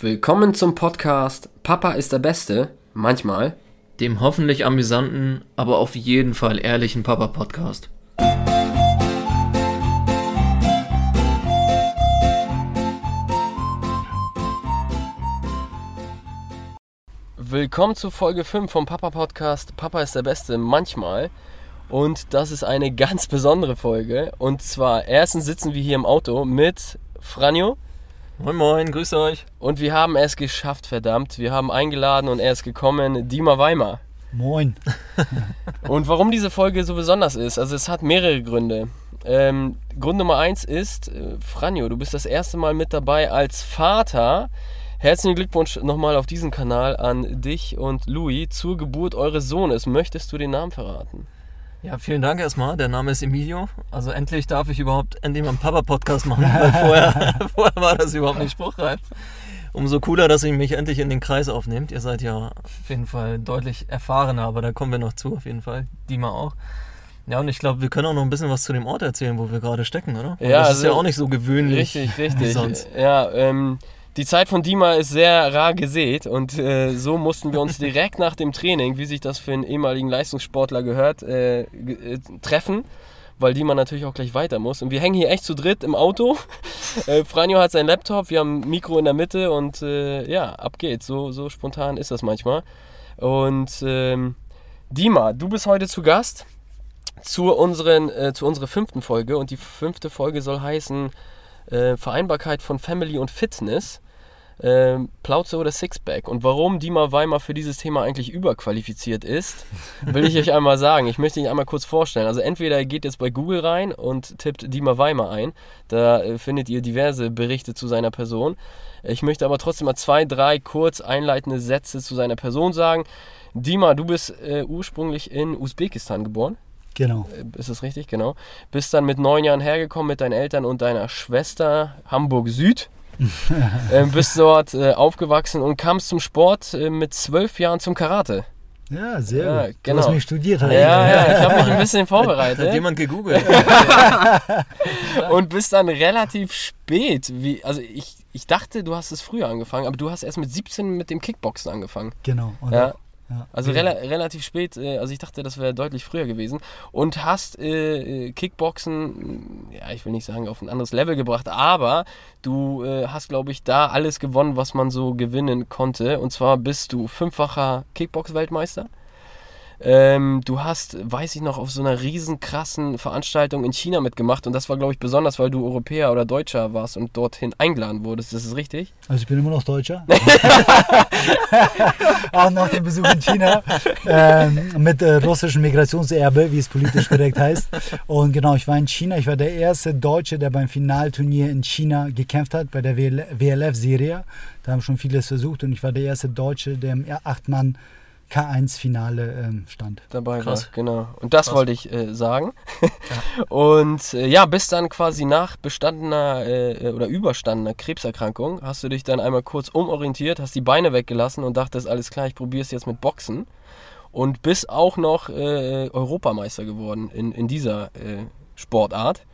Willkommen zum Podcast Papa ist der Beste, manchmal. Dem hoffentlich amüsanten, aber auf jeden Fall ehrlichen Papa-Podcast. Willkommen zu Folge 5 vom Papa Podcast Papa ist der Beste, manchmal. Und das ist eine ganz besondere Folge. Und zwar, erstens sitzen wir hier im Auto mit Franjo. Moin Moin, grüß euch. Und wir haben es geschafft, verdammt. Wir haben eingeladen und er ist gekommen, Dima Weimar. Moin. und warum diese Folge so besonders ist, also es hat mehrere Gründe. Ähm, Grund Nummer eins ist, äh, Franjo, du bist das erste Mal mit dabei als Vater. Herzlichen Glückwunsch nochmal auf diesem Kanal an dich und Louis zur Geburt eures Sohnes. Möchtest du den Namen verraten? Ja, vielen Dank erstmal. Der Name ist Emilio. Also endlich darf ich überhaupt endlich mal einen Papa-Podcast machen, weil vorher, vorher war das überhaupt nicht spruchreif. Umso cooler, dass ihr mich endlich in den Kreis aufnehmt. Ihr seid ja auf jeden Fall deutlich erfahrener, aber da kommen wir noch zu, auf jeden Fall. Dima auch. Ja, und ich glaube, wir können auch noch ein bisschen was zu dem Ort erzählen, wo wir gerade stecken, oder? Weil Ja, das also- ist ja auch nicht so gewöhnlich. Richtig, richtig. sonst. Ja, ähm, die Zeit von Dima ist sehr rar gesät und äh, so mussten wir uns direkt nach dem Training, wie sich das für einen ehemaligen Leistungssportler gehört, äh, äh, treffen, weil Dima natürlich auch gleich weiter muss. Und wir hängen hier echt zu dritt im Auto. Äh, Franjo hat sein Laptop, wir haben ein Mikro in der Mitte und äh, ja, ab geht's. So, so spontan ist das manchmal. Und ähm, Dima, du bist heute zu Gast zu, unseren, äh, zu unserer fünften Folge und die fünfte Folge soll heißen äh, Vereinbarkeit von Family und Fitness, ähm, Plauze oder Sixpack. Und warum Dima Weimar für dieses Thema eigentlich überqualifiziert ist, will ich euch einmal sagen. Ich möchte ihn einmal kurz vorstellen. Also entweder ihr geht jetzt bei Google rein und tippt Dima Weimar ein. Da äh, findet ihr diverse Berichte zu seiner Person. Ich möchte aber trotzdem mal zwei, drei kurz einleitende Sätze zu seiner Person sagen. Dima, du bist äh, ursprünglich in Usbekistan geboren. Genau. Äh, Ist das richtig? Genau. Bist dann mit neun Jahren hergekommen mit deinen Eltern und deiner Schwester Hamburg Süd. ähm, bist dort äh, aufgewachsen und kamst zum Sport äh, mit zwölf Jahren zum Karate. Ja, sehr Ja, gut. genau. Du hast mich studiert. Ja, halt. ja, ich habe mich ein bisschen Hat vorbereitet jemand gegoogelt? und bist dann relativ spät, wie, also ich, ich dachte, du hast es früher angefangen, aber du hast erst mit 17 mit dem Kickboxen angefangen. Genau. Und Ja. Ja. Also rela relativ spät, äh, also ich dachte, das wäre deutlich früher gewesen. Und hast äh, äh, Kickboxen, mh, ja, ich will nicht sagen, auf ein anderes Level gebracht, aber du äh, hast, glaube ich, da alles gewonnen, was man so gewinnen konnte. Und zwar bist du fünffacher Kickbox-Weltmeister. Ähm, du hast, weiß ich noch, auf so einer riesen krassen Veranstaltung in China mitgemacht und das war, glaube ich, besonders, weil du Europäer oder Deutscher warst und dorthin eingeladen wurdest. Das ist richtig? Also ich bin immer noch Deutscher. Auch nach dem Besuch in China ähm, mit äh, russischem Migrationserbe, wie es politisch korrekt heißt. Und genau, ich war in China. Ich war der erste Deutsche, der beim Finalturnier in China gekämpft hat, bei der WLF-Serie. Da haben schon vieles versucht und ich war der erste Deutsche, der im Acht-Mann K1-Finale ähm, stand. dabei Krass. war. Genau. Und das Krass. wollte ich äh, sagen. Und äh, ja, bis dann quasi nach bestandener äh, oder überstandener Krebserkrankung hast du dich dann einmal kurz umorientiert, hast die Beine weggelassen und dachtest, alles klar, ich probiere es jetzt mit Boxen. Und bist auch noch äh, Europameister geworden in, in dieser äh, Sportart.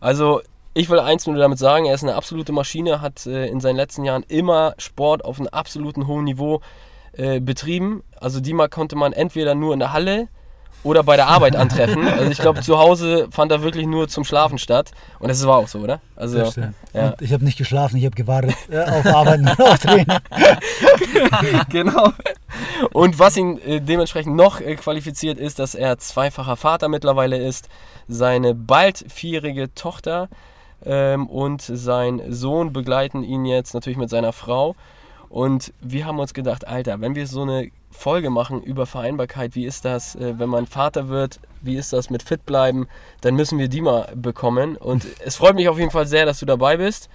Also ich will eins nur damit sagen, er ist eine absolute Maschine, hat äh, in seinen letzten Jahren immer Sport auf einem absoluten hohen Niveau äh, betrieben. Also Dima konnte man entweder nur in der Halle oder bei der Arbeit antreffen. Also ich glaube, zu Hause fand er wirklich nur zum Schlafen statt. Und das war auch so, oder? Also, ja. Ich habe nicht geschlafen, ich habe gewartet äh, auf Arbeiten und auf Training. genau. Und was ihn äh, dementsprechend noch äh, qualifiziert ist, dass er zweifacher Vater mittlerweile ist, seine bald vierjährige Tochter ähm, und sein Sohn begleiten ihn jetzt natürlich mit seiner Frau. Und wir haben uns gedacht, Alter, wenn wir so eine Folge machen über Vereinbarkeit, wie ist das, äh, wenn man Vater wird, wie ist das mit fit bleiben, dann müssen wir Dima bekommen. Und es freut mich auf jeden Fall sehr, dass du dabei bist.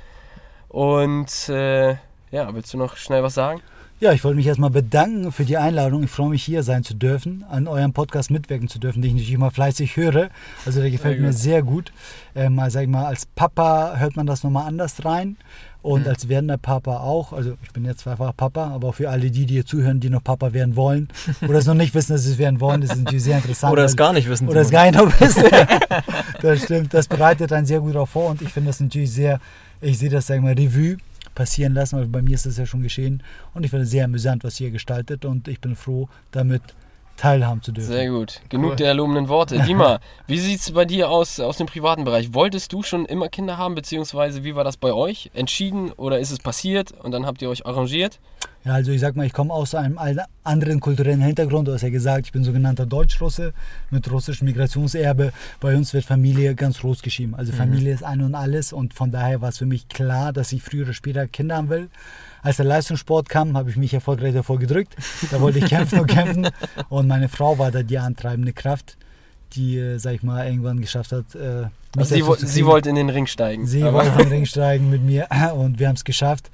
Und äh, ja, willst du noch schnell was sagen? Ja, ich wollte mich erstmal bedanken für die Einladung. Ich freue mich, hier sein zu dürfen, an eurem Podcast mitwirken zu dürfen, den ich natürlich immer fleißig höre. Also der gefällt Sehr mir sehr gut. Ähm, sag ich mal, als Papa hört man das nochmal anders rein. Und Mhm. als werdender Papa auch. Also ich bin jetzt zweifach Papa, aber auch für alle die, die hier zuhören, die noch Papa werden wollen oder es noch nicht wissen, dass sie es werden wollen, das ist natürlich sehr interessant. Oder es gar nicht wissen. oder es gar nicht noch wissen. das stimmt. Das bereitet einen sehr gut darauf vor und ich finde das natürlich sehr, ich sehe das, sagen wir mal, Revue passieren lassen, weil bei mir ist das ja schon geschehen. Und ich finde es sehr amüsant, was ihr gestaltet und ich bin froh, damit teilhaben zu dürfen. Sehr gut. Genug cool. der lobenden Worte. Dima, wie sieht es bei dir aus, aus dem privaten Bereich? Wolltest du schon immer Kinder haben, beziehungsweise wie war das bei euch? Entschieden oder ist es passiert und dann habt ihr euch arrangiert? Ja, also ich sag mal, ich komme aus einem anderen kulturellen Hintergrund. Du hast ja gesagt, ich bin sogenannter Deutschrusse mit russischem Migrationserbe. Bei uns wird Familie ganz groß geschrieben. Also mhm. Familie ist ein und alles und von daher war es für mich klar, dass ich früher oder später Kinder haben will. Als der Leistungssport kam, habe ich mich erfolgreich davor gedrückt. Da wollte ich kämpfen und kämpfen und meine Frau war da die antreibende Kraft die, äh, sag ich mal, irgendwann geschafft hat. Äh, also sie, wo, sie wollte in den Ring steigen. Sie wollte in den Ring steigen mit mir und wir haben es geschafft.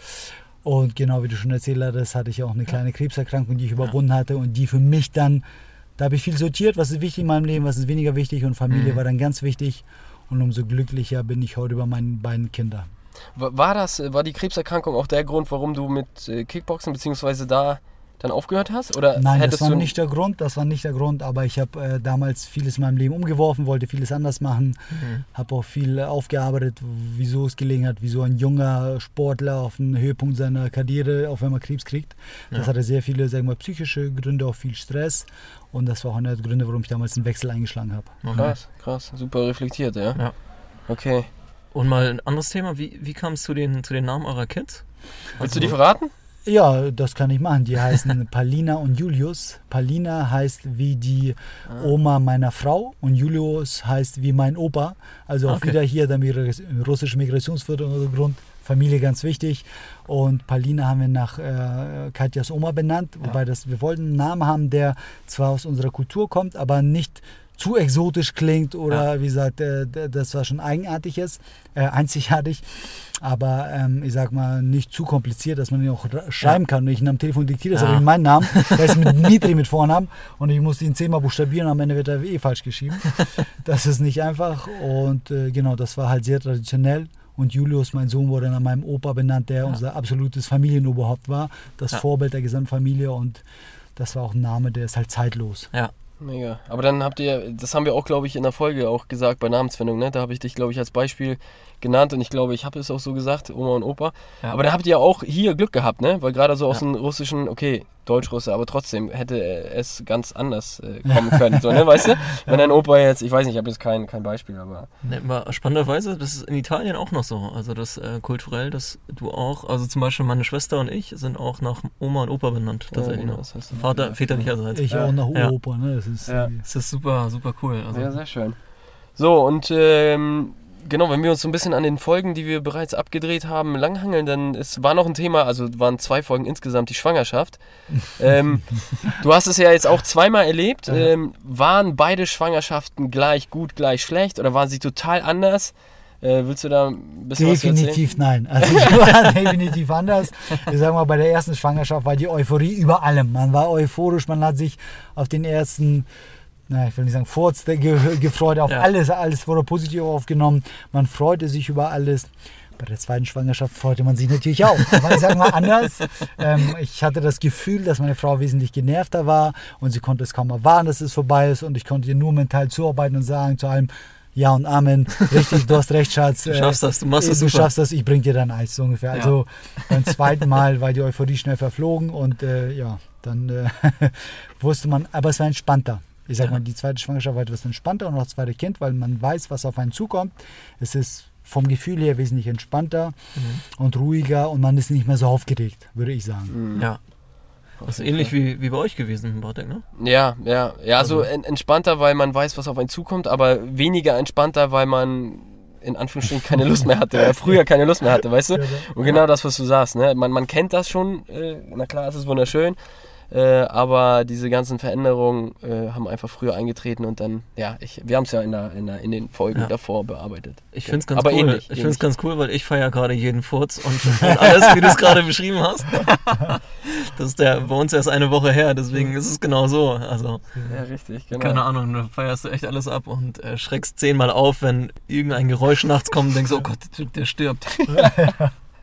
Und genau wie du schon erzählt hast, hatte ich auch eine kleine Krebserkrankung, die ich überwunden hatte und die für mich dann, da habe ich viel sortiert, was ist wichtig in meinem Leben, was ist weniger wichtig und Familie mhm. war dann ganz wichtig und umso glücklicher bin ich heute über meine beiden Kinder. War das, war die Krebserkrankung auch der Grund, warum du mit äh, Kickboxen bzw. da dann aufgehört hast? Oder Nein, das war nicht der Grund, das war nicht der Grund, aber ich habe äh, damals vieles in meinem Leben umgeworfen, wollte vieles anders machen, mhm. habe auch viel aufgearbeitet, wieso es gelegen hat, wieso ein junger Sportler auf den Höhepunkt seiner Karriere auf einmal Krebs kriegt. Das ja. hatte sehr viele, sagen wir, psychische Gründe, auch viel Stress und das war auch einer der Gründe, warum ich damals einen Wechsel eingeschlagen habe. Okay. Krass, krass, super reflektiert, ja. ja. Okay. Und mal ein anderes Thema, wie, wie kam es zu den, zu den Namen eurer Kids? Willst also, du die verraten? Ja, das kann ich machen. Die heißen Palina und Julius. Palina heißt wie die ah. Oma meiner Frau und Julius heißt wie mein Opa. Also auch okay. wieder hier der russische Migrationshintergrund. Familie ganz wichtig. Und Palina haben wir nach äh, Katjas Oma benannt, wobei ja. das, wir wollten einen Namen haben, der zwar aus unserer Kultur kommt, aber nicht zu exotisch klingt oder ja. wie gesagt, äh, das war schon eigenartig ist, äh, einzigartig, aber ähm, ich sag mal nicht zu kompliziert, dass man ihn auch schreiben kann. Und ich am Telefon diktiere, das ja. habe ich meinen Namen, der ist mit Mitri mit Vornamen und ich muss ihn zehnmal buchstabieren, am Ende wird er eh falsch geschrieben. Das ist nicht einfach und äh, genau, das war halt sehr traditionell. Und Julius, mein Sohn, wurde nach meinem Opa benannt, der ja. unser absolutes Familienoberhaupt war, das ja. Vorbild der Gesamtfamilie und das war auch ein Name, der ist halt zeitlos. Ja, Mega. Aber dann habt ihr, das haben wir auch, glaube ich, in der Folge auch gesagt bei Namensfindung, ne? Da habe ich dich, glaube ich, als Beispiel genannt und ich glaube, ich habe es auch so gesagt, Oma und Opa. Ja. Aber da habt ihr auch hier Glück gehabt, ne? Weil gerade so aus ja. dem russischen, okay, Deutsch-Russe, aber trotzdem hätte es ganz anders äh, kommen können, so, ne? Weißt du? Wenn dein Opa jetzt, ich weiß nicht, ich habe jetzt kein, kein Beispiel, aber. Ne, aber spannenderweise, das ist in Italien auch noch so. Also das äh, kulturell, dass du auch, also zum Beispiel meine Schwester und ich sind auch nach Oma und Opa benannt, tatsächlich oh, noch. Das heißt, Vater, väterlicherseits. Ich auch nach Opa, ne? Das ist, ja. das ist super, super cool. Also. Ja, sehr schön. So, und ähm, genau, wenn wir uns so ein bisschen an den Folgen, die wir bereits abgedreht haben, langhangeln, dann es war noch ein Thema, also waren zwei Folgen insgesamt die Schwangerschaft. ähm, du hast es ja jetzt auch zweimal erlebt. Ähm, waren beide Schwangerschaften gleich gut, gleich schlecht oder waren sie total anders? Äh, willst du da ein bisschen Definitiv nein. Also ich war definitiv anders. Ich sag mal, bei der ersten Schwangerschaft war die Euphorie über allem. Man war euphorisch, man hat sich auf den ersten na, ich will nicht sagen Furz, gefreut auf ja. alles, alles wurde positiv aufgenommen. Man freute sich über alles. Bei der zweiten Schwangerschaft freute man sich natürlich auch. Aber ich sage mal anders. Ähm, ich hatte das Gefühl, dass meine Frau wesentlich genervter war und sie konnte es kaum erwarten, dass es vorbei ist und ich konnte ihr nur mental zuarbeiten und sagen zu allem, ja und Amen. Richtig, du hast recht, Schatz. Du schaffst das, du machst es. Du super. schaffst das, ich bring dir dein Eis so ungefähr. Ja. Also beim zweiten Mal war die Euphorie schnell verflogen und äh, ja, dann äh, wusste man, aber es war entspannter. Ich sag ja. mal, die zweite Schwangerschaft war etwas entspannter und auch das zweite Kind, weil man weiß, was auf einen zukommt. Es ist vom Gefühl her wesentlich entspannter mhm. und ruhiger und man ist nicht mehr so aufgeregt, würde ich sagen. Mhm. Ja. Das ist ähnlich wie, wie bei euch gewesen, Bartek, ne? Ja, ja. Ja, also, also entspannter, weil man weiß, was auf einen zukommt, aber weniger entspannter, weil man in Anführungsstrichen keine Lust mehr hatte, oder früher keine Lust mehr hatte, weißt du? Und genau das, was du sagst, ne? Man, man kennt das schon, äh, na klar, es ist wunderschön, äh, aber diese ganzen Veränderungen äh, haben einfach früher eingetreten und dann, ja, ich, wir haben es ja in, der, in, der, in den Folgen ja. davor bearbeitet. Ich finde es ganz aber cool. Ähnlich, ich finde es ganz cool, weil ich feiere gerade jeden Furz und, und alles, wie du es gerade beschrieben hast. Das ist der bei uns erst eine Woche her, deswegen ist es genau so. Also, ja, richtig, genau. Keine Ahnung, da feierst du echt alles ab und äh, schreckst zehnmal auf, wenn irgendein Geräusch nachts kommt und denkst, oh Gott, der, der stirbt.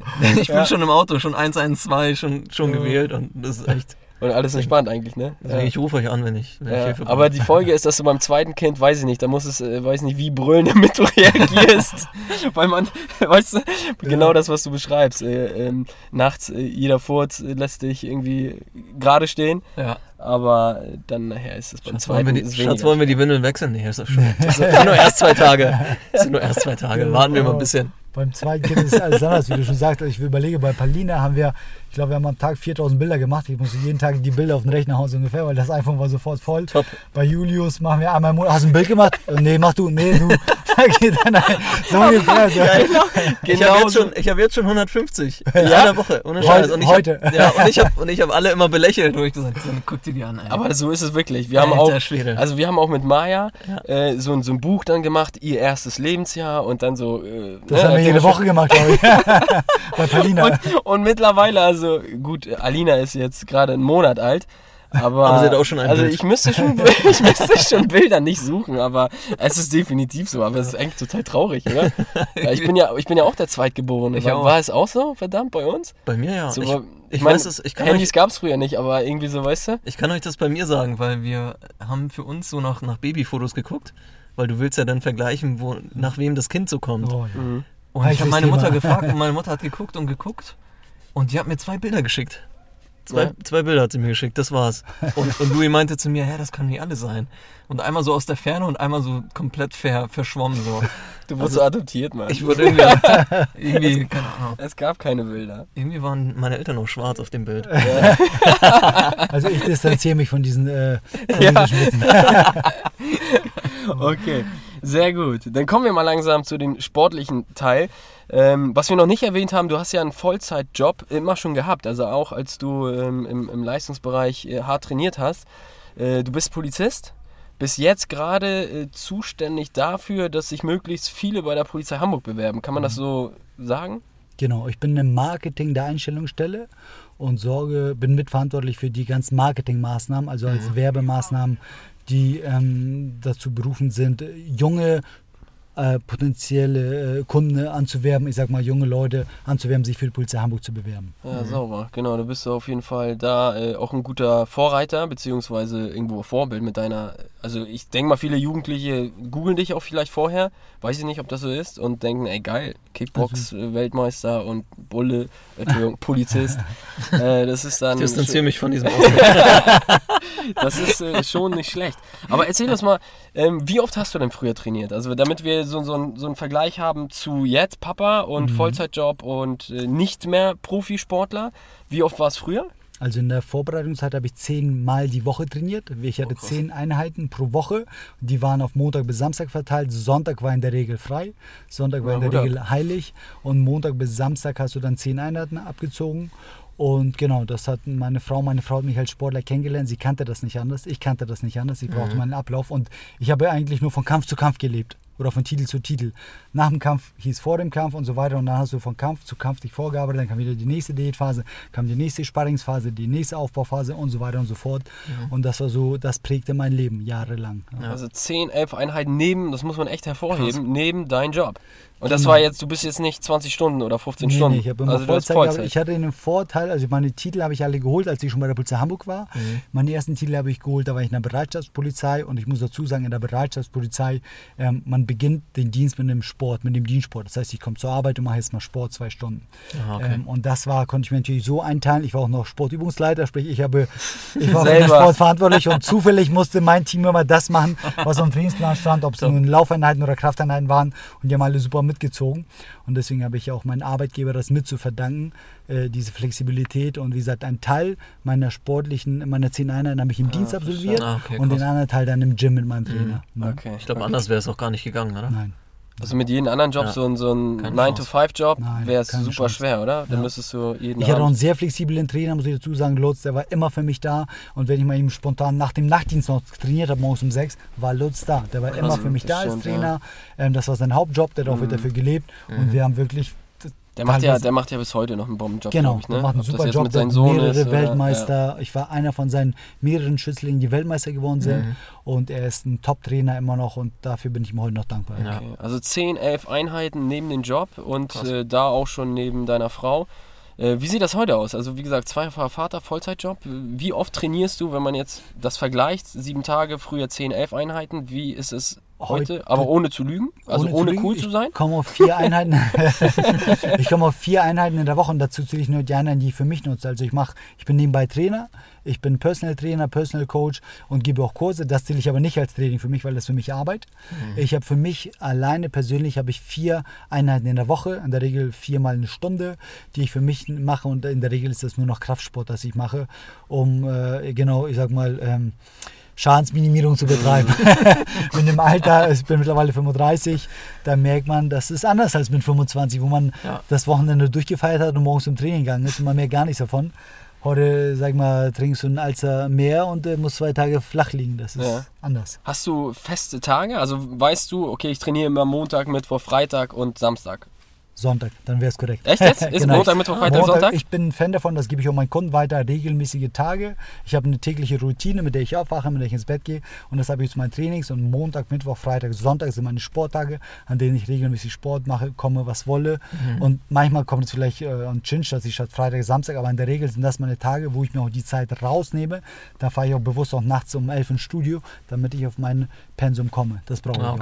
ich bin ja. schon im Auto, schon 112 schon, schon gewählt und das ist echt. Und alles entspannt eigentlich, ne? Deswegen, ich rufe euch an, wenn ich, wenn ich Ja, Hilfe brauche. aber die Folge ist, dass du beim zweiten Kind, weiß ich nicht, da muss es, äh, weiß nicht, wie brüllen, damit du reagierst. Weil man, weißt du, genau das, was du beschreibst. Äh, ähm, nachts, äh, jeder Furz lässt dich irgendwie gerade stehen, Ja. aber dann nachher ist es beim Schatz, wollen zweiten wir die, Schatz, wollen wir die Windeln wechseln? Nee, ist das schon. Das sind nur erst zwei Tage. Das sind nur erst zwei Tage. Warten wir mal ein bisschen. Beim zweiten Kind ist alles anders, wie du schon sagst. Ich überlege, bei Palina haben wir, ich glaube, wir haben am Tag 4000 Bilder gemacht. Ich musste jeden Tag die Bilder auf den Rechner hauen, so ungefähr, weil das iPhone war sofort voll. Top. Bei Julius machen wir einmal im Monat. Hast du ein Bild gemacht? Nee, mach du. Nee, du. Da geht dann ein, so ungefähr. So. Ich Genau habe jetzt, schon- ich hab jetzt schon 150. In Ja? einer Woche. Ohne Heute- Scheiß. Und ich heute. Hab, ja, und ich habe ich hab alle immer belächelt, wo ich gesagt habe, guck dir die an, ey. Aber so ist es wirklich. Wir haben auch, also wir haben auch mit Maya Ja. äh, so, ein- so ein Buch dann gemacht, ihr erstes Lebensjahr und dann so. Äh, Das ne, haben wir jede Woche gemacht, glaube ich. Bei Palina. Und, und mittlerweile, also gut, Alina ist jetzt gerade einen Monat alt. Aber, Aber sie hat auch schon ein Also Bild. ich müsste schon, ich müsste schon Bilder nicht suchen, aber es ist definitiv so. Aber es ist eigentlich total traurig, oder? Ich bin ja, ich bin ja auch der Zweitgeborene. Ich war, auch. war es auch so, verdammt, bei uns? bei mir ja. So, ich ich mein, weiß es, ich kann, Handys euch, gab es früher nicht, aber irgendwie so, weißt du? ich kann euch das bei mir sagen, weil wir haben für uns so nach, nach Babyfotos geguckt, weil du willst ja dann vergleichen, wo, nach wem das Kind so kommt. Oh, ja. Mhm. Und ich habe meine Thema. Mutter gefragt und meine Mutter hat geguckt und geguckt und die hat mir zwei Bilder geschickt. Zwei, Ja. zwei Bilder hat sie mir geschickt, das war's. Und, und Louis meinte zu mir, hä, das kann nicht alle sein. Und einmal so aus der Ferne und einmal so komplett ver, verschwommen so. Du wurdest Also, so adoptiert, Mann. Ich wurde irgendwie, irgendwie, keine Ahnung. es gab keine Bilder. Irgendwie waren meine Eltern auch schwarz auf dem Bild. Also ich distanziere mich von diesen äh, Ja. politischen Witzen. Okay, sehr gut. Dann kommen wir mal langsam zu dem sportlichen Teil. Ähm, was wir noch nicht erwähnt haben, du hast ja einen Vollzeitjob immer schon gehabt, also auch als du ähm, im, im Leistungsbereich äh, hart trainiert hast. Äh, du bist Polizist, bist jetzt gerade äh, zuständig dafür, dass sich möglichst viele bei der Polizei Hamburg bewerben. Kann man das so sagen? Genau, ich bin im Marketing der Einstellungsstelle und sorge, bin mitverantwortlich für die ganzen Marketingmaßnahmen, also als Werbemaßnahmen, die ähm, dazu berufen sind, junge äh, potenzielle äh, Kunden anzuwerben, ich sag mal junge Leute anzuwerben, sich für die Polizei Hamburg zu bewerben. Ja, sauber. Genau, du bist auf jeden Fall da äh, auch ein guter Vorreiter, beziehungsweise irgendwo Vorbild mit deiner. Also, ich denke mal, viele Jugendliche googeln dich auch vielleicht vorher, weiß ich nicht, ob das so ist, und denken, ey, geil, Kickbox-Weltmeister und Bulle, äh, Entschuldigung, Polizist. äh, das ist dann. Ich distanziere mich von diesem Ausdruck. Das ist äh, schon nicht schlecht. Aber erzähl uns mal, ähm, wie oft hast du denn früher trainiert? Also damit wir so, so, so einen Vergleich haben zu jetzt Papa und Vollzeitjob und äh, nicht mehr Profisportler. Wie oft war es früher? Also in der Vorbereitungszeit habe ich zehnmal die Woche trainiert. Ich hatte krass. zehn Einheiten pro Woche. Die waren auf Montag bis Samstag verteilt. Sonntag war in der Regel frei. Sonntag war Na, in der. Regel heilig. Und Montag bis Samstag hast du dann zehn Einheiten abgezogen. Und genau, das hat meine Frau, meine Frau hat mich als Sportler kennengelernt. Sie kannte das nicht anders. Ich kannte das nicht anders. Ich brauchte meinen Ablauf. Und ich habe eigentlich nur von Kampf zu Kampf gelebt. Oder von Titel zu Titel. Nach dem Kampf hieß vor dem Kampf und so weiter. Und dann hast du von Kampf zu Kampf dich vorgearbeitet. Dann kam wieder die nächste Diätphase, kam die nächste Sparringsphase, die nächste Aufbauphase und so weiter und so fort. Und das war so, das prägte mein Leben jahrelang. Ja. Also 10, 11 Einheiten neben, das muss man echt hervorheben, neben dein Job. Und das war jetzt, du bist jetzt nicht 20 Stunden oder 15 Nee, Stunden. nee, ich habe immer also Vollzeit. Vollzeit. Ich hatte einen Vorteil, also meine Titel habe ich alle geholt, als ich schon bei der Polizei Hamburg war. Mhm. Meine ersten Titel habe ich geholt, da war ich in der Bereitschaftspolizei und ich muss dazu sagen, in der Bereitschaftspolizei, ähm, man beginnt den Dienst mit dem Sport, mit dem Dienstsport. Das heißt, ich komme zur Arbeit und mache jetzt mal Sport zwei Stunden. Ah, okay. ähm, und das war, konnte ich mir natürlich so einteilen. Ich war auch noch Sportübungsleiter, sprich ich habe, ich war für den. Sport verantwortlich und zufällig musste mein Team immer das machen, was dem Trainingsplan stand, ob es nun Laufeinheiten oder Krafteinheiten waren und die haben alle super mitgezogen. Und deswegen habe ich auch meinen Arbeitgeber das mit zu verdanken, äh, diese Flexibilität. Und wie gesagt, ein Teil meiner sportlichen, meiner zehn Einheiten habe ich im Dienst absolviert Ah, okay, und den anderen Teil dann im Gym mit meinem Trainer. Ne? Okay. Ich glaube, anders wäre es auch gar nicht gegangen, oder? Nein. Also mit jedem anderen Job, Ja. so ein, so ein Keine 9-to-5-Job, Nein, wäre es super Chance. schwer, oder? Dann Ja. müsstest du jeden Ich hatte auch einen sehr flexiblen Trainer, muss ich dazu sagen. Lutz, der war immer für mich da. Und wenn ich mal eben spontan nach dem Nachtdienst noch trainiert habe, morgens um sechs, war Lutz da. Der war immer für mich da als stimmt, Trainer. Ähm, das war sein Hauptjob, der hat auch Mhm. dafür gelebt. Und wir haben wirklich. Der macht, ja, der macht ja bis heute noch einen Bombenjob, Genau, ich, ne? der macht einen Ob das super jetzt Job, mit hat Sohn mehrere ist, oder- Weltmeister. Ich war einer von seinen mehreren Schützlingen, die Weltmeister geworden sind. Mhm. Und er ist ein Top-Trainer immer noch und dafür bin ich ihm heute noch dankbar. Ja. Okay. Also 10, 11 Einheiten neben dem Job und äh, da auch schon neben deiner Frau. Äh, wie sieht das heute aus? Also wie gesagt, zweifacher Vater, Vollzeitjob. Wie oft trainierst du, wenn man jetzt das vergleicht? Sieben Tage, früher 10, 11 Einheiten. Wie ist es heute? Aber ohne zu lügen? Also ohne, lügen, cool zu sein? Ich komme auf vier Einheiten. ich komme auf vier Einheiten in der Woche und dazu zähle ich nur die Einheiten, die ich für mich nutze. Also ich mache, ich bin nebenbei Trainer, ich bin Personal Trainer, Personal Coach und gebe auch Kurse. Das zähle ich aber nicht als Training für mich, weil das für mich Arbeit. Ich habe für mich alleine persönlich habe ich vier Einheiten in der Woche, in der Regel viermal eine Stunde, die ich für mich mache und in der Regel ist das nur noch Kraftsport, das ich mache, um äh, genau, ich sag mal. Ähm, Schadensminimierung zu betreiben. mit dem Alter, ich bin mittlerweile 35, da merkt man, das ist anders als mit 25, wo man Ja. das Wochenende durchgefeiert hat und morgens zum Training gegangen ist und man merkt gar nichts davon. Heute, sag mal, trinkst du ein Alzer mehr und äh, musst zwei Tage flach liegen. Das ist Ja. anders. Hast du feste Tage? Also weißt du, okay, ich trainiere immer Montag, Mittwoch, Freitag und Samstag. Sonntag, dann wäre es korrekt. Echt jetzt? Ist Genau. Montag, Mittwoch, Freitag, Montag, Sonntag? Ich bin ein Fan davon, das gebe ich auch meinen Kunden weiter, regelmäßige Tage. Ich habe eine tägliche Routine, mit der ich aufwache, mit der ich ins Bett gehe und das habe ich zu meinen Trainings und Montag, Mittwoch, Freitag, Sonntag sind meine Sporttage, an denen ich regelmäßig Sport mache, komme, was wolle und manchmal kommt es vielleicht äh, an Chinch, dass ich statt Freitag, Samstag, aber in der Regel sind das meine Tage, wo ich mir auch die Zeit rausnehme. Da fahre ich auch bewusst auch nachts um 11 ins Studio, damit ich auf mein Pensum komme. Das brauche ich Ah, auch.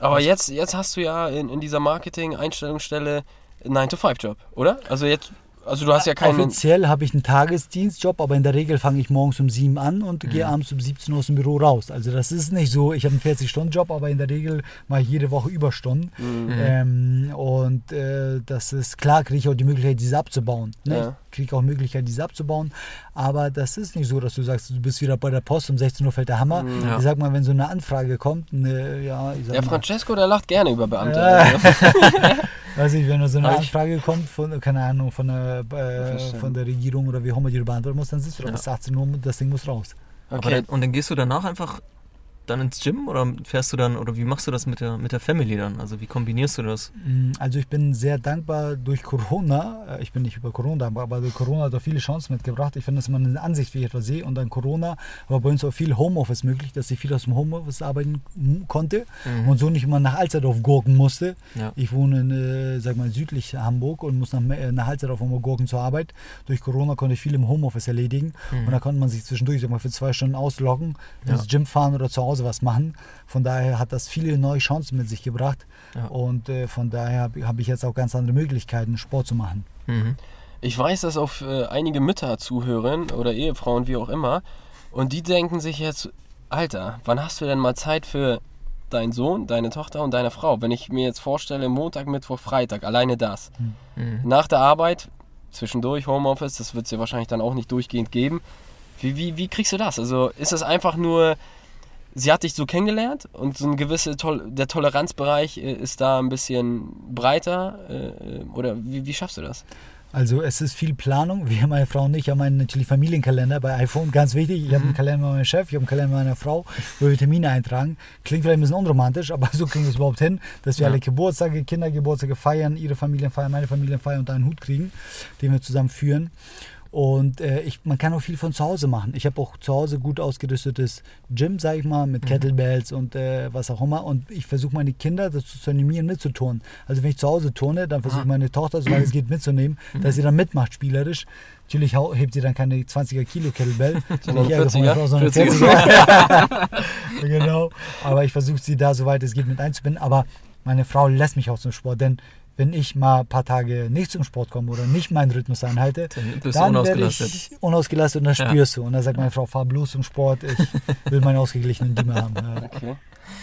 Aber jetzt, jetzt hast du ja in, in dieser Marketing-Einstellungsstelle einen 9-to-5-Job, oder? Also jetzt, also du hast ja keinen... Offiziell habe ich einen Tagesdienstjob, aber in der Regel fange ich morgens um 7 an und gehe abends um 17 Uhr aus dem Büro raus. Also das ist nicht so, ich habe einen 40-Stunden-Job, aber in der Regel mache ich jede Woche Überstunden. Ähm, und äh, das ist klar, kriege ich auch die Möglichkeit, diese abzubauen. Ne? Ja. Ich kriege auch Möglichkeit, diese abzubauen. Aber das ist nicht so, dass du sagst, du bist wieder bei der Post, um 16 Uhr fällt der Hammer. Ja. Ich sag mal, wenn so eine Anfrage kommt, eine, ja, ich sag Der mal, Francesco, der lacht gerne über Beamte. Ja. Also, Weiß ich, wenn so eine Anfrage kommt von, keine Ahnung, von der, äh, von der Regierung oder wie auch immer die du beantworten musst, dann sitzt du da Ja. bis 18 Uhr und das Ding muss raus. Aber okay. dann, und dann gehst du danach einfach dann ins Gym oder fährst du dann oder wie machst du das mit der mit der Family dann? Also wie kombinierst du das? Mm, Also ich bin sehr dankbar durch Corona. Äh, Ich bin nicht über Corona dankbar, aber durch Corona hat auch viele Chancen mitgebracht. Ich finde das immer eine Ansicht, wie ich etwas sehe. Und dann Corona war bei uns auch viel Homeoffice möglich, dass ich viel aus dem Homeoffice arbeiten konnte und so nicht immer nach Alsterdorf gurken musste. Ja. Ich wohne in, äh, sag mal, südlich Hamburg und muss nach, äh, nach Alsterdorf immer gurken zur Arbeit. Durch Corona konnte ich viel im Homeoffice erledigen und da konnte man sich zwischendurch sag mal, für zwei Stunden ausloggen, Ja. ins Gym fahren oder zu Hause was machen. Von daher hat das viele neue Chancen mit sich gebracht Ja. und äh, von daher habe hab ich jetzt auch ganz andere Möglichkeiten, Sport zu machen. Mhm. Ich weiß, dass auf äh, einige Mütter zuhören oder Ehefrauen, wie auch immer, und die denken sich jetzt, Alter, wann hast du denn mal Zeit für deinen Sohn, deine Tochter und deine Frau? Wenn ich mir jetzt vorstelle, Montag, Mittwoch, Freitag, alleine das. Mhm. Nach der Arbeit, zwischendurch Homeoffice, das wird es ja wahrscheinlich dann auch nicht durchgehend geben. Wie, wie, wie kriegst du das? Also ist es einfach nur, sie hat dich so kennengelernt und so ein gewisser Tol der Toleranzbereich äh, ist da ein bisschen breiter äh, oder wie, wie schaffst du das? Also es ist viel Planung. Wir, meine Frau und ich, haben einen natürlich Familienkalender bei iPhone, ganz wichtig. Ich habe einen Kalender mit meinem Chef, ich habe einen Kalender mit meiner Frau, wo wir Termine eintragen. Klingt vielleicht ein bisschen unromantisch, aber so kriegen wir es überhaupt hin, dass wir Ja. alle Geburtstage, Kindergeburtstage feiern, ihre Familien feiern, meine Familien feiern und einen Hut kriegen, den wir zusammen führen. Und äh, ich, man kann auch viel von zu Hause machen. Ich habe auch zu Hause gut ausgerüstetes Gym, sage ich mal, mit Kettlebells und äh, was auch immer. Und ich versuche meine Kinder dazu zu animieren, mitzuturnen. Also wenn ich zu Hause turne, dann versuche ich meine Tochter, soweit es geht, mitzunehmen, dass sie dann mitmacht, spielerisch. Natürlich hebt sie dann keine 20er Kilo Kettlebell, Sondern nicht Ärger von meiner 40er? Frau, sondern 40er. 40er. genau. Aber ich versuche sie da, soweit es geht, mit einzubinden. Aber meine Frau lässt mich auch zum Sport, denn wenn ich mal ein paar Tage nicht zum Sport komme oder nicht meinen Rhythmus einhalte, Dann dann werde ich unausgelastet und das Ja. spürst du. Und dann sagt meine Frau, fahr bloß zum Sport, ich will meinen ausgeglichenen Dimmer haben. Ja. Okay.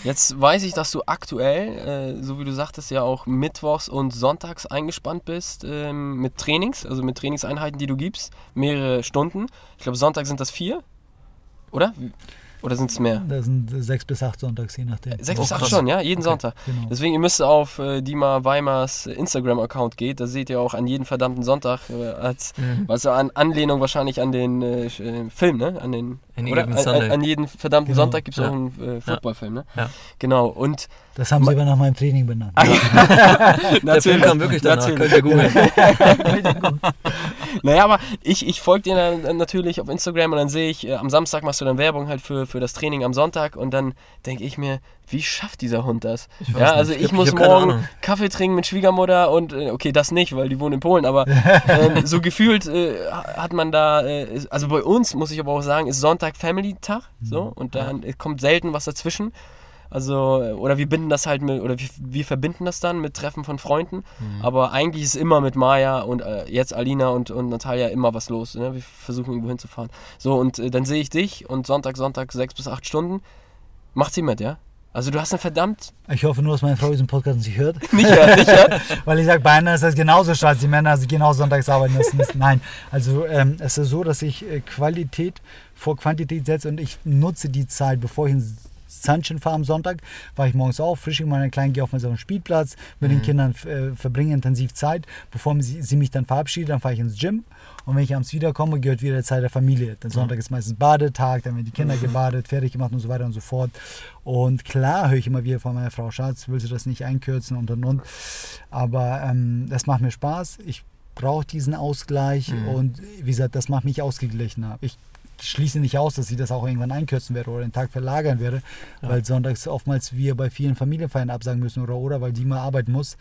Jetzt weiß ich, dass du aktuell, äh, so wie du sagtest, ja auch mittwochs und sonntags eingespannt bist ähm, mit Trainings, also mit Trainingseinheiten, die du gibst, mehrere Stunden. Ich glaube, Sonntag sind das vier, oder? Oder sind es mehr? Das sind sechs bis acht Sonntags, je nachdem. Sechs Oh, bis acht krass. Stunden, ja, jeden Sonntag. Genau. Deswegen, ihr müsst auf äh, Dima Weimars Instagram-Account geht, da seht ihr auch an jeden verdammten Sonntag, äh, als, Mhm. also an Anlehnung wahrscheinlich an den äh, äh, Film, ne? An den, oder? An, an, jeden verdammten Genau. Sonntag gibt es Ja. auch einen äh, Footballfilm, ne? Ja. Genau, und Das haben sie aber nach meinem Training benannt. Der Film kam wirklich danach, Natürlich. könnt ihr googeln. naja, aber ich, ich folge dir dann natürlich auf Instagram und dann sehe ich, äh, am Samstag machst du dann Werbung halt für, für das Training am Sonntag und dann denke ich mir, wie schafft dieser Hund das? Ich ja, nicht. also Ich ich, hab- muss ich morgen. Kaffee trinken mit Schwiegermutter und äh, okay, das nicht, weil die wohnen in Polen, aber ähm, so gefühlt äh, hat man da, äh, also bei uns muss ich aber auch sagen, ist Sonntag Family-Tag so und dann äh, kommt selten was dazwischen. Also, oder wir binden das halt mit, oder wir, wir verbinden das dann mit Treffen von Freunden. Aber eigentlich ist immer mit Maya und äh, jetzt Alina und, und Natalia immer was los. Ne? Wir versuchen irgendwo hinzufahren. So, und äh, dann sehe ich dich und Sonntag, Sonntag sechs bis acht Stunden. Macht sie mit, ja? Also du hast eine verdammt Ich hoffe nur, dass meine Frau diesen Podcast nicht hört. nicht, ja, nicht, ja? Weil ich sage, bei Männern ist das genauso scheiße. Die Männer also genau sonntags arbeiten müssen. Nein, also ähm, es ist so, dass ich äh, Qualität vor Quantität setze und ich nutze die Zeit, bevor ich ins Sunshine fahre am Sonntag, war ich morgens auf, frisch mit meiner Kleinen, gehe auf meinen Spielplatz, mit den Kindern äh, verbringe intensiv Zeit. Bevor sie, sie mich dann verabschiedet, dann fahre ich ins Gym. Und wenn ich abends wiederkomme, gehört wieder Zeit der Familie. Dann Sonntag ist meistens Badetag, dann werden die Kinder gebadet, fertig gemacht und so weiter und so fort. Und klar höre ich immer wieder von meiner Frau, Schatz, willst du das nicht einkürzen und und und. Aber ähm, das macht mir Spaß. Ich brauche diesen Ausgleich und wie gesagt, das macht mich ausgeglichener. Ich schließe nicht aus, dass sie das auch irgendwann einkürzen werde oder den Tag verlagern werde, weil sonntags oftmals wir bei vielen Familienfeiern absagen müssen oder oder, weil die mal arbeiten muss.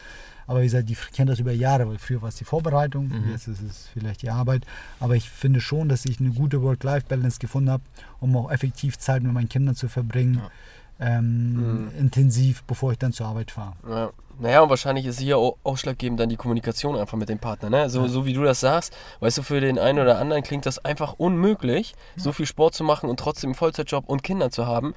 Aber wie gesagt, die kennen das über Jahre, weil früher war es die Vorbereitung, jetzt ist es vielleicht die Arbeit. Aber ich finde schon, dass ich eine gute Work-Life-Balance gefunden habe, um auch effektiv Zeit mit meinen Kindern zu verbringen, ähm, intensiv, bevor ich dann zur Arbeit fahre. Ja. Naja, und wahrscheinlich ist hier au- ausschlaggebend dann die Kommunikation einfach mit dem Partner. Ne? So, so wie du das sagst, weißt du, für den einen oder anderen klingt das einfach unmöglich, so viel Sport zu machen und trotzdem einen Vollzeitjob und Kinder zu haben.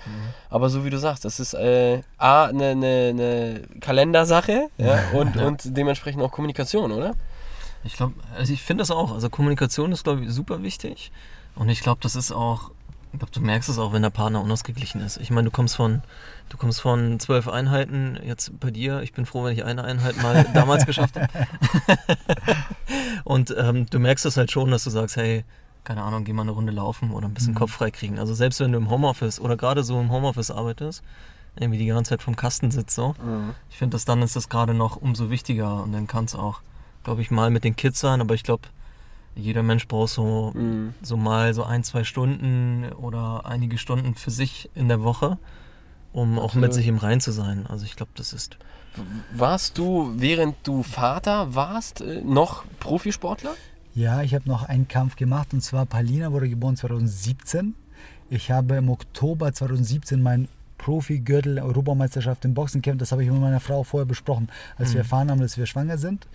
Aber so wie du sagst, das ist äh, A, eine ne, ne Kalendersache ja? Und, und dementsprechend auch Kommunikation, oder? Ich glaube, also ich finde das auch. Also Kommunikation ist, glaube ich, super wichtig. Und ich glaube, das ist auch, ich glaube, du merkst es auch, wenn der Partner unausgeglichen ist. Ich meine, du kommst von, du kommst von zwölf Einheiten jetzt bei dir. Ich bin froh, wenn ich eine Einheit mal damals geschafft habe. Und ähm, du merkst es halt schon, dass du sagst, hey, keine Ahnung, geh mal eine Runde laufen oder ein bisschen Kopf frei kriegen. Also selbst wenn du im Homeoffice oder gerade so im Homeoffice arbeitest, irgendwie die ganze Zeit vom Kasten sitzt so, ich finde, dass dann ist das gerade noch umso wichtiger und dann kann es auch, glaube ich, mal mit den Kids sein, aber ich glaube, jeder Mensch braucht so, Mhm. so mal so ein, zwei Stunden oder einige Stunden für sich in der Woche, um auch mit sich im Rein zu sein. Also ich glaube, das ist. Warst du, während du Vater warst, äh, noch Profisportler? Ja, ich habe noch einen Kampf gemacht und zwar Palina wurde geboren 2017. Ich habe im Oktober 2017 meinen Profi-Gürtel Europameisterschaft im Boxen gekämpft. Das habe ich mit meiner Frau vorher besprochen, als wir erfahren haben, dass wir schwanger sind.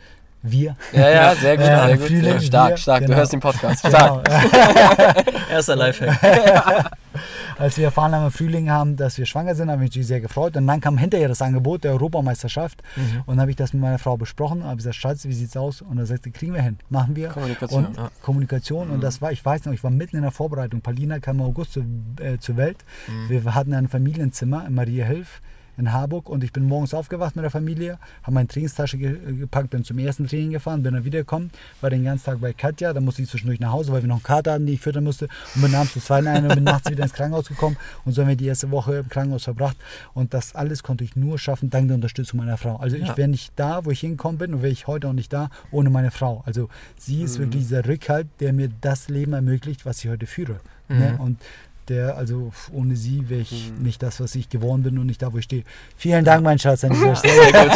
Wir. Ja, ja, sehr gut, sehr gut. Frühling, stark, wir, stark. Du genau. hörst den Podcast. Stark. Genau. Erster Lifehack. Als wir erfahren haben im Frühling haben, dass wir schwanger sind, haben wir uns natürlich sehr gefreut. Und dann kam hinterher das Angebot der Europameisterschaft. Mhm. Und dann habe ich das mit meiner Frau besprochen. habe gesagt, Schatz, wie sieht's aus? Und er sagte, kriegen wir hin, machen wir. Kommunikation, Und ja. Kommunikation. Und das war, ich weiß noch, ich war mitten in der Vorbereitung. Palina kam im August zu, äh, zur Welt. Wir hatten ein Familienzimmer in Maria Hilf in Harburg und ich bin morgens aufgewacht mit der Familie, habe meine Trainingstasche ge gepackt, bin zum ersten Training gefahren, bin dann wiedergekommen, war den ganzen Tag bei Katja, dann musste ich zwischendurch nach Hause, weil wir noch eine Karte hatten, die ich füttern musste und bin abends zum zweiten ein und bin nachts wieder ins Krankenhaus gekommen und so haben wir die erste Woche im Krankenhaus verbracht und das alles konnte ich nur schaffen, dank der Unterstützung meiner Frau. Also ich Ja. wäre nicht da, wo ich hingekommen bin und wäre ich heute auch nicht da, ohne meine Frau. Also sie ist wirklich dieser Rückhalt, der mir das Leben ermöglicht, was ich heute führe. Ne? Und der, also ohne sie wäre ich nicht das, was ich geworden bin und nicht da, wo ich stehe. Vielen Dank, mein Schatz, an dieser Stelle. Sehr gut.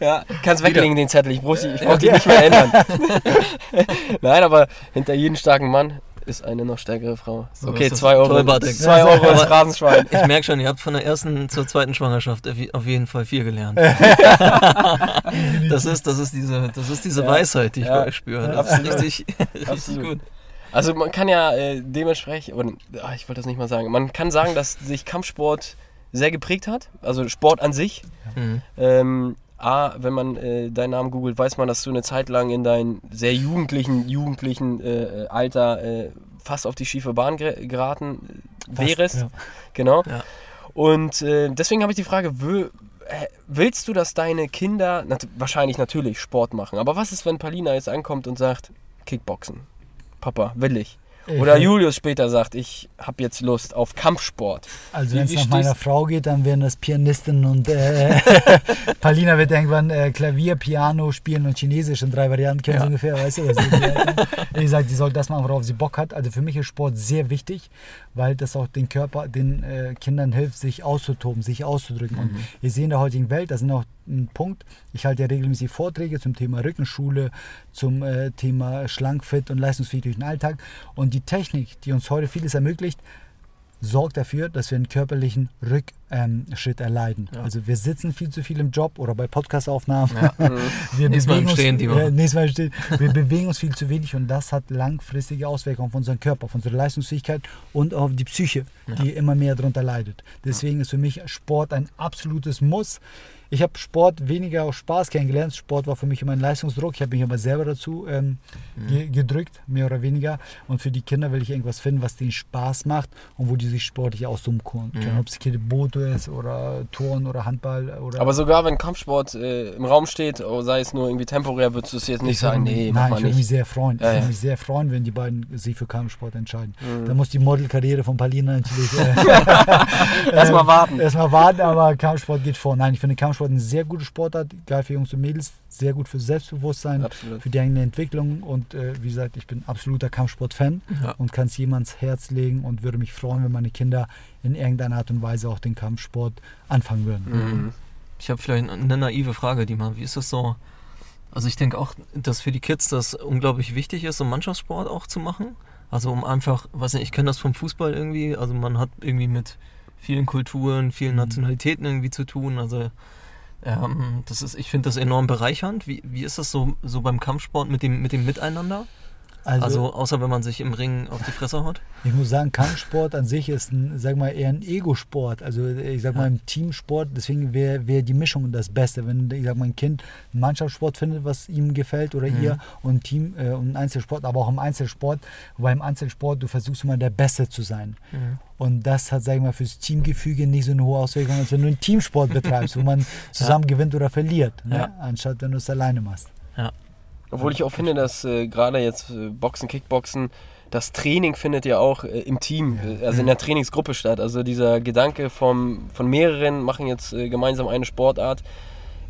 Ja, kannst weglegen den Zettel. Ich brauche ich brauch die nicht mehr ändern. Nein, aber hinter jedem starken Mann ist eine noch stärkere Frau. So okay, ist das. zwei Euro. Toll, Bartek. Zwei Euro ins Phrasenschwein. Ich merke schon, ihr habt von der ersten zur zweiten Schwangerschaft auf jeden Fall viel gelernt. das ist, das ist diese, das ist diese Ja. Weisheit, die ich Ja. bei euch spüre. Das Absolut. ist richtig, richtig Absolut. gut. Also man kann ja äh, dementsprechend, oder, ah, ich wollte das nicht mal sagen, man kann sagen, dass sich Kampfsport sehr geprägt hat. Also Sport an sich. Mhm. Ähm, A, wenn man äh, deinen Namen googelt, weiß man, dass du eine Zeit lang in deinem sehr jugendlichen, jugendlichen äh, äh, Alter äh, fast auf die schiefe Bahn ger- geraten äh, Fast, wärest. ja. Genau. Ja. Und deswegen habe ich die Frage, willst du, dass deine Kinder, nat wahrscheinlich natürlich Sport machen, aber was ist, wenn Palina jetzt ankommt und sagt, Kickboxen? Papa, will ich. Oder Julius später sagt, ich habe jetzt Lust auf Kampfsport. Also wenn es nach meiner Frau geht, dann wären das Pianistin und äh, Palina wird irgendwann äh, Klavier, Piano spielen und Chinesisch in drei Varianten können Ja. sie ungefähr, weißt du? Ist, wie gesagt, die soll das machen, worauf sie Bock hat. Also für mich ist Sport sehr wichtig, weil das auch den Körper, den äh, Kindern hilft, sich auszutoben, sich auszudrücken. Und wir sehen in der heutigen Welt, das ist noch ein Punkt, ich halte ja regelmäßig Vorträge zum Thema Rückenschule, zum äh, Thema schlank, fit und leistungsfähig durch den Alltag. Und die Technik, die uns heute vieles ermöglicht, sorgt dafür, dass wir einen körperlichen Rückschritt ähm, erleiden. Ja. Also wir sitzen viel zu viel im Job oder bei Podcastaufnahmen. Ja. Wir Nächstes Mal uns, Stehen, äh, nächstes Mal Stehen. Wir bewegen uns viel zu wenig und das hat langfristige Auswirkungen auf unseren Körper, auf unsere Leistungsfähigkeit und auf die Psyche, die immer mehr darunter leidet. Deswegen ist für mich Sport ein absolutes Muss. Ich habe Sport weniger aus Spaß kennengelernt. Sport war für mich immer ein Leistungsdruck. Ich habe mich aber selber dazu ähm, ge gedrückt, mehr oder weniger. Und für die Kinder will ich irgendwas finden, was denen Spaß macht und wo die sich sportlich austoben können. Mhm. Ob es Boto ist oder Turn oder Handball oder. Aber sogar wenn Kampfsport äh, im Raum steht, oh, sei es nur irgendwie temporär, würdest du es jetzt nicht Ich würde sagen, mich- nee, mach Nein, mal ich würde mich sehr freuen. Ich Ja, würde ja. mich sehr freuen, wenn die beiden sich für Kampfsport entscheiden. Mhm. Da muss die Modelkarriere von Palina natürlich äh, Erstmal warten. erstmal warten, aber Kampfsport geht vor. Nein, ich finde Kampfsport eine sehr gute Sportart, geil für Jungs und Mädels, sehr gut für Selbstbewusstsein, Absolut. für die eigene Entwicklung und äh, wie gesagt, ich bin absoluter Kampfsport-Fan Ja. und kann es jemands Herz legen und würde mich freuen, wenn meine Kinder in irgendeiner Art und Weise auch den Kampfsport anfangen würden. Mhm. Ich habe vielleicht eine naive Frage, Dima. Wie ist das so? Also ich denke auch, dass für die Kids das unglaublich wichtig ist, um Mannschaftssport auch zu machen. Also um einfach, weiß nicht, ich kenne das vom Fußball irgendwie. Also man hat irgendwie mit vielen Kulturen, vielen Mhm. Nationalitäten irgendwie zu tun. Also ähm, das ist, ich finde das enorm bereichernd. Wie, wie ist das so, so beim Kampfsport mit dem, mit dem Miteinander? Also, außer wenn man sich im Ring auf die Fresse haut? Ich muss sagen, Kampfsport an sich ist ein, sag mal, eher ein Ego-Sport. Also ich sag mal im Teamsport, deswegen wäre wär die Mischung das Beste. Wenn ich sag mal, ein Kind einen Mannschaftssport findet, was ihm gefällt oder Mhm. ihr und ein Team äh, und Einzelsport, aber auch im Einzelsport, wobei im Einzelsport du versuchst immer der Beste zu sein. Und das hat, sag ich mal, fürs Teamgefüge nicht so eine hohe Auswirkung, als wenn du einen Teamsport betreibst, wo man zusammen gewinnt oder verliert, ne? Ja. anstatt wenn du es alleine machst. Obwohl ich auch finde, dass äh, gerade jetzt äh, Boxen, Kickboxen, das Training findet ja auch äh, im Team, äh, also in der Trainingsgruppe statt. Also dieser Gedanke vom, von mehreren machen jetzt äh, gemeinsam eine Sportart,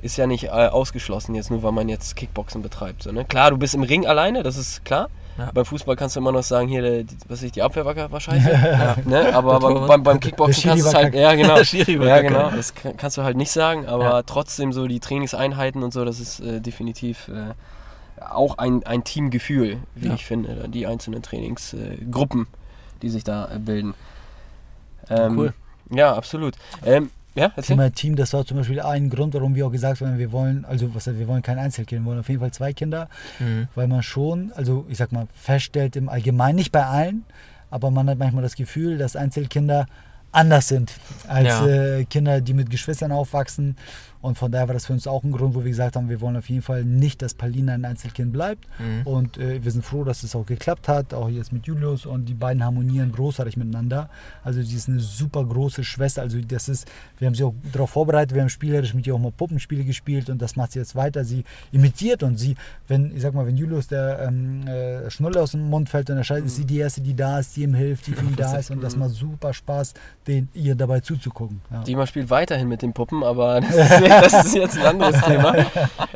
ist ja nicht ausgeschlossen jetzt nur, weil man jetzt Kickboxen betreibt. So, ne? Klar, du bist im Ring alleine, das ist klar. Ja. Beim Fußball kannst du immer noch sagen, hier, der, die, was ich, die Abwehr war, war scheiße. ne? Aber beim, beim, beim Kickboxen kannst du halt, ja genau, ja genau, das kann- kannst du halt nicht sagen, aber Ja. trotzdem so die Trainingseinheiten und so, das ist äh, definitiv äh, auch ein, ein Teamgefühl, wie Ja. ich finde, die einzelnen Trainingsgruppen, die sich da äh, bilden. Ähm, Cool. Ja, absolut. Ähm, ja, erzähl. Thema Team, das war zum Beispiel ein Grund, warum wir auch gesagt haben, wir wollen, also was heißt, wir wollen kein Einzelkind, wir wollen auf jeden Fall zwei Kinder, Mhm. weil man schon, also ich sag mal, feststellt im Allgemeinen, nicht bei allen, aber man hat manchmal das Gefühl, dass Einzelkinder anders sind als Ja. äh, Kinder, die mit Geschwistern aufwachsen. Und von daher war das für uns auch ein Grund, wo wir gesagt haben, wir wollen auf jeden Fall nicht, dass Palina ein Einzelkind bleibt. Mhm. Und äh, wir sind froh, dass es auch geklappt hat, auch jetzt mit Julius und die beiden harmonieren großartig miteinander. Also sie ist eine super große Schwester. Also das ist, wir haben sie auch darauf vorbereitet, wir haben spielerisch mit ihr auch mal Puppenspiele gespielt und das macht sie jetzt weiter. Sie imitiert und sie, wenn, ich sag mal, wenn Julius der ähm, äh, Schnulle aus dem Mund fällt und er schreit, ist sie die erste, die da ist, die ihm hilft, die für ihn da ist und das macht super Spaß, den, ihr dabei zuzugucken. Ja. Dima spielt weiterhin mit den Puppen, aber das ist, das ist jetzt ein anderes Thema.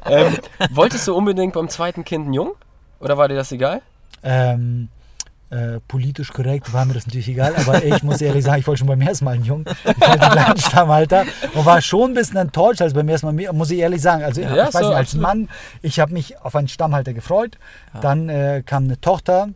Ähm, wolltest du unbedingt beim zweiten Kind einen Jungen? Oder war dir das egal? Ähm, äh, politisch korrekt war mir das natürlich egal, aber ich muss ehrlich sagen, ich wollte schon beim ersten Mal einen Jungen. Ich wollte einen kleinen Stammhalter und war schon ein bisschen enttäuscht, als beim ersten Mal, muss ich ehrlich sagen. Also, Ja, ich weiß so, nicht, als absolut. Mann, ich habe mich auf einen Stammhalter gefreut. Dann äh, kam eine Tochter.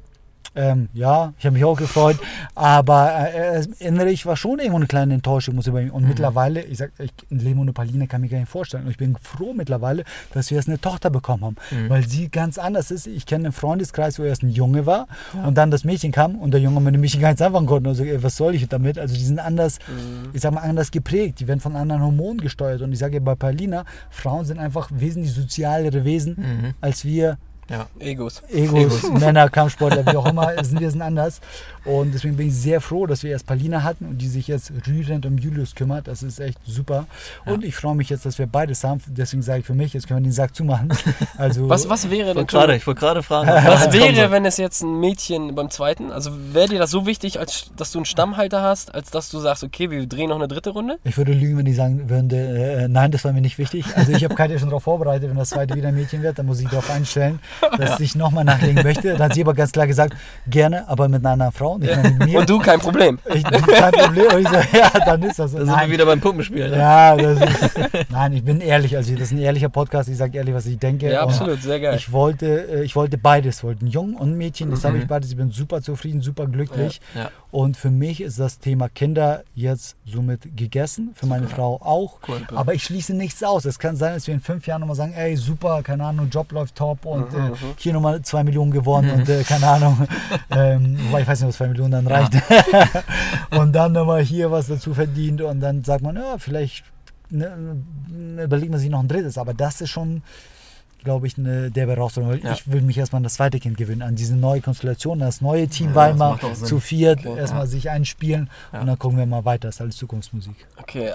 Ähm, ja, ich habe mich auch gefreut, aber äh, äh, innerlich war schon irgendwo eine kleine Enttäuschung. Muss ich bei mir. Und mittlerweile, ich sag, ich, ein Leben ohne Pauline kann ich mir gar nicht vorstellen. Und ich bin froh mittlerweile, dass wir jetzt eine Tochter bekommen haben, weil sie ganz anders ist. Ich kenne einen Freundeskreis, wo erst ein Junge war und dann das Mädchen kam und der Junge mit dem Mädchen gar nichts anfangen konnte. Also, ey, was soll ich damit? Also, die sind anders, ich sag mal, anders geprägt. Die werden von anderen Hormonen gesteuert. Und ich sage ja bei Paulina, Frauen sind einfach wesentlich sozialere Wesen, Mhm. als wir Ja. Egos. Egos, Männer, Kampfsportler, wie auch immer, sind wir sind anders. Und deswegen bin ich sehr froh, dass wir erst Palina hatten und die sich jetzt rührend um Julius kümmert. Das ist echt super. Und ich freue mich jetzt, dass wir beides haben. Deswegen sage ich für mich, jetzt können wir den Sack zumachen. Also, Was, was wäre denn gerade, ich wollte gerade fragen. Was wäre, wenn es jetzt ein Mädchen beim zweiten, also wäre dir das so wichtig, als dass du einen Stammhalter hast, als dass du sagst, okay, wir drehen noch eine dritte Runde? Ich würde lügen, wenn ich sagen würde, äh, nein, das war mir nicht wichtig. Also ich habe Katja schon darauf vorbereitet, wenn das zweite wieder ein Mädchen wird, dann muss ich darauf einstellen, dass ich nochmal nachlegen möchte. Dann hat sie aber ganz klar gesagt, gerne, aber mit einer anderen Frau, nicht mit mir. Und du kein Problem. Ich, kein Problem. Und ich so, ja, dann ist das so. Da sind wir wieder beim Puppenspiel. ne? Ja, das ist, nein, ich bin ehrlich. Also das ist ein ehrlicher Podcast. Ich sage ehrlich, was ich denke. Ja, Und absolut, sehr geil. Ich wollte, äh, ich wollte beides, wollte einen Jungen und ein Mädchen. Das habe Mhm. ich beides. Ich bin super zufrieden, super glücklich. Ja. Und für mich ist das Thema Kinder jetzt somit gegessen. Für meine Frau auch. Cool. Aber ich schließe nichts aus. Es kann sein, dass wir in fünf Jahren nochmal sagen, ey, super, keine Ahnung, Job läuft top und Mhm, äh, hier nochmal zwei Millionen gewonnen und äh, keine Ahnung. ähm, wobei ich weiß nicht, was zwei Millionen dann reicht. und dann nochmal hier was dazu verdient und dann sagt man, ja, vielleicht ne, ne, überlegt man sich noch ein drittes. Aber das ist schon, glaube ich, eine derbe Herausforderung. Weil Ja. Ich will mich erstmal an das zweite Kind gewöhnen, an diese neue Konstellation, das neue Team Ja, Weimar zu viert, Okay. erstmal sich einspielen Ja. und dann gucken wir mal weiter. Das ist alles Zukunftsmusik. Okay,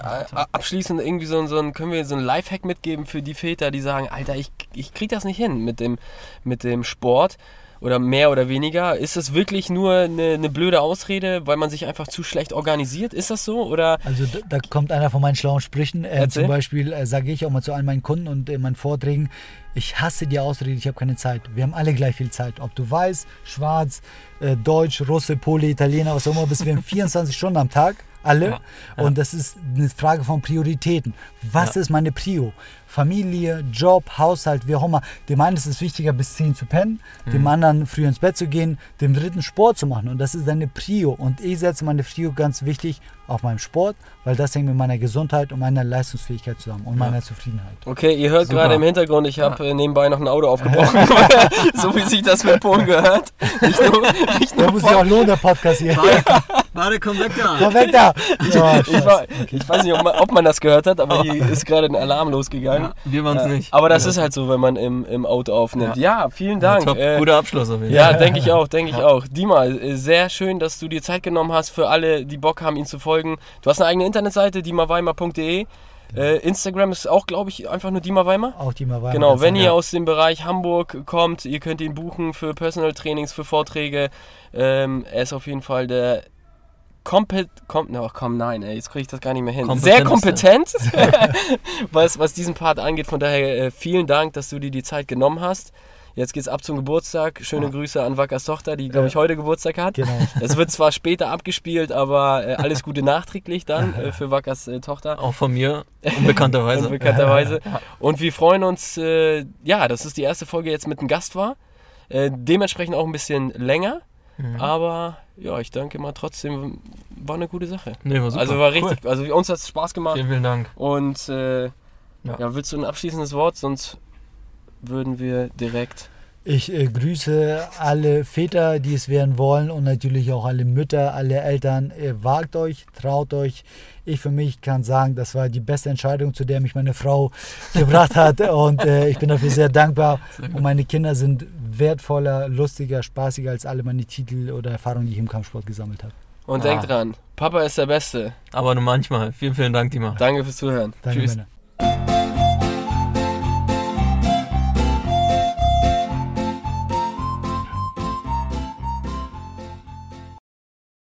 abschließend irgendwie so, ein- so ein, können wir so ein Lifehack mitgeben für die Väter, die sagen, Alter, ich, ich krieg das nicht hin mit dem, mit dem Sport oder mehr oder weniger. Ist das wirklich nur eine, eine blöde Ausrede, weil man sich einfach zu schlecht organisiert? Ist das so? Oder Also da, da kommt einer von meinen schlauen Sprüchen. Äh, zum Beispiel äh, sage ich auch mal zu allen meinen Kunden und in meinen Vorträgen, ich hasse die Ausrede, ich habe keine Zeit. Wir haben alle gleich viel Zeit. Ob du weiß, schwarz, äh, Deutsch, Russe, Pole, Italiener, was auch immer, bist wir haben 24 Stunden am Tag. Alle. Ja, ja. Und das ist eine Frage von Prioritäten. Was Ja. ist meine Prio? Familie, Job, Haushalt, wie auch immer. Dem einen ist es wichtiger, bis 10 zu pennen, Mhm. dem anderen früh ins Bett zu gehen, dem dritten Sport zu machen. Und das ist deine Prio. Und ich setze meine Prio ganz wichtig auf meinem Sport, weil das hängt mit meiner Gesundheit und meiner Leistungsfähigkeit zusammen und meiner Zufriedenheit. Okay, ihr hört Super. gerade im Hintergrund, ich habe äh, nebenbei noch ein Auto aufgebrochen. so wie sich das mit Polen gehört. Nicht nur, nicht Da nur muss sich auch lohnen, der Podcast hier. Warte, komm weg da. Komm weg da! Ja, ich, war, ich weiß nicht, ob man, ob man das gehört hat, aber hier ist gerade ein Alarm losgegangen. Wir waren es Ja, nicht. Aber das ist halt so, wenn man im, im Auto aufnimmt. Ja, vielen Dank. Top, Äh, guter Abschluss auf jeden ja, Fall. denke ich auch, denke ich auch. Dima, äh, sehr schön, dass du dir Zeit genommen hast für alle, die Bock haben, ihn zu folgen. Du hast eine eigene Internetseite, dimaweimer.de. Äh, Instagram ist auch, glaube ich, einfach nur Dima Weimer. Auch die mal weiter. Genau, wenn ihr ja. aus dem Bereich Hamburg kommt, ihr könnt ihn buchen für Personal Trainings, für Vorträge. Ähm, er ist auf jeden Fall der kompet kom no, komm, nein, ey, jetzt kriege ich das gar nicht mehr hin. Sehr kompetent, was, was diesen Part angeht. Von daher äh, vielen Dank, dass du dir die Zeit genommen hast. Jetzt geht's ab zum Geburtstag. Schöne Grüße an Wackers Tochter, die, glaube ich, heute Geburtstag hat. Genau. Es wird zwar später abgespielt, aber äh, alles Gute nachträglich dann äh, für Wackers äh, Tochter. Auch von mir, unbekannterweise. Unbekannterweise. Und wir freuen uns, äh, ja, dass es die erste Folge jetzt mit einem Gast war. Äh, dementsprechend auch ein bisschen länger. Mhm. Aber ja, ich denke mal trotzdem, war eine gute Sache. Nee, war super. Also war Cool. richtig, also uns hat es Spaß gemacht. Vielen, vielen Dank. Und äh, ja. Ja. willst du ein abschließendes Wort? Sonst würden wir direkt. Ich äh, grüße alle Väter, die es werden wollen und natürlich auch alle Mütter, alle Eltern. Äh, wagt euch, traut euch. Ich für mich kann sagen, das war die beste Entscheidung, zu der mich meine Frau gebracht hat und äh, ich bin dafür sehr dankbar. Und meine Kinder sind wertvoller, lustiger, spaßiger als alle meine Titel oder Erfahrungen, die ich im Kampfsport gesammelt habe. Und Ah. denkt dran, Papa ist der Beste. Aber nur manchmal. Vielen, vielen Dank, Dima. Danke fürs Zuhören. Danke, Tschüss. Männer.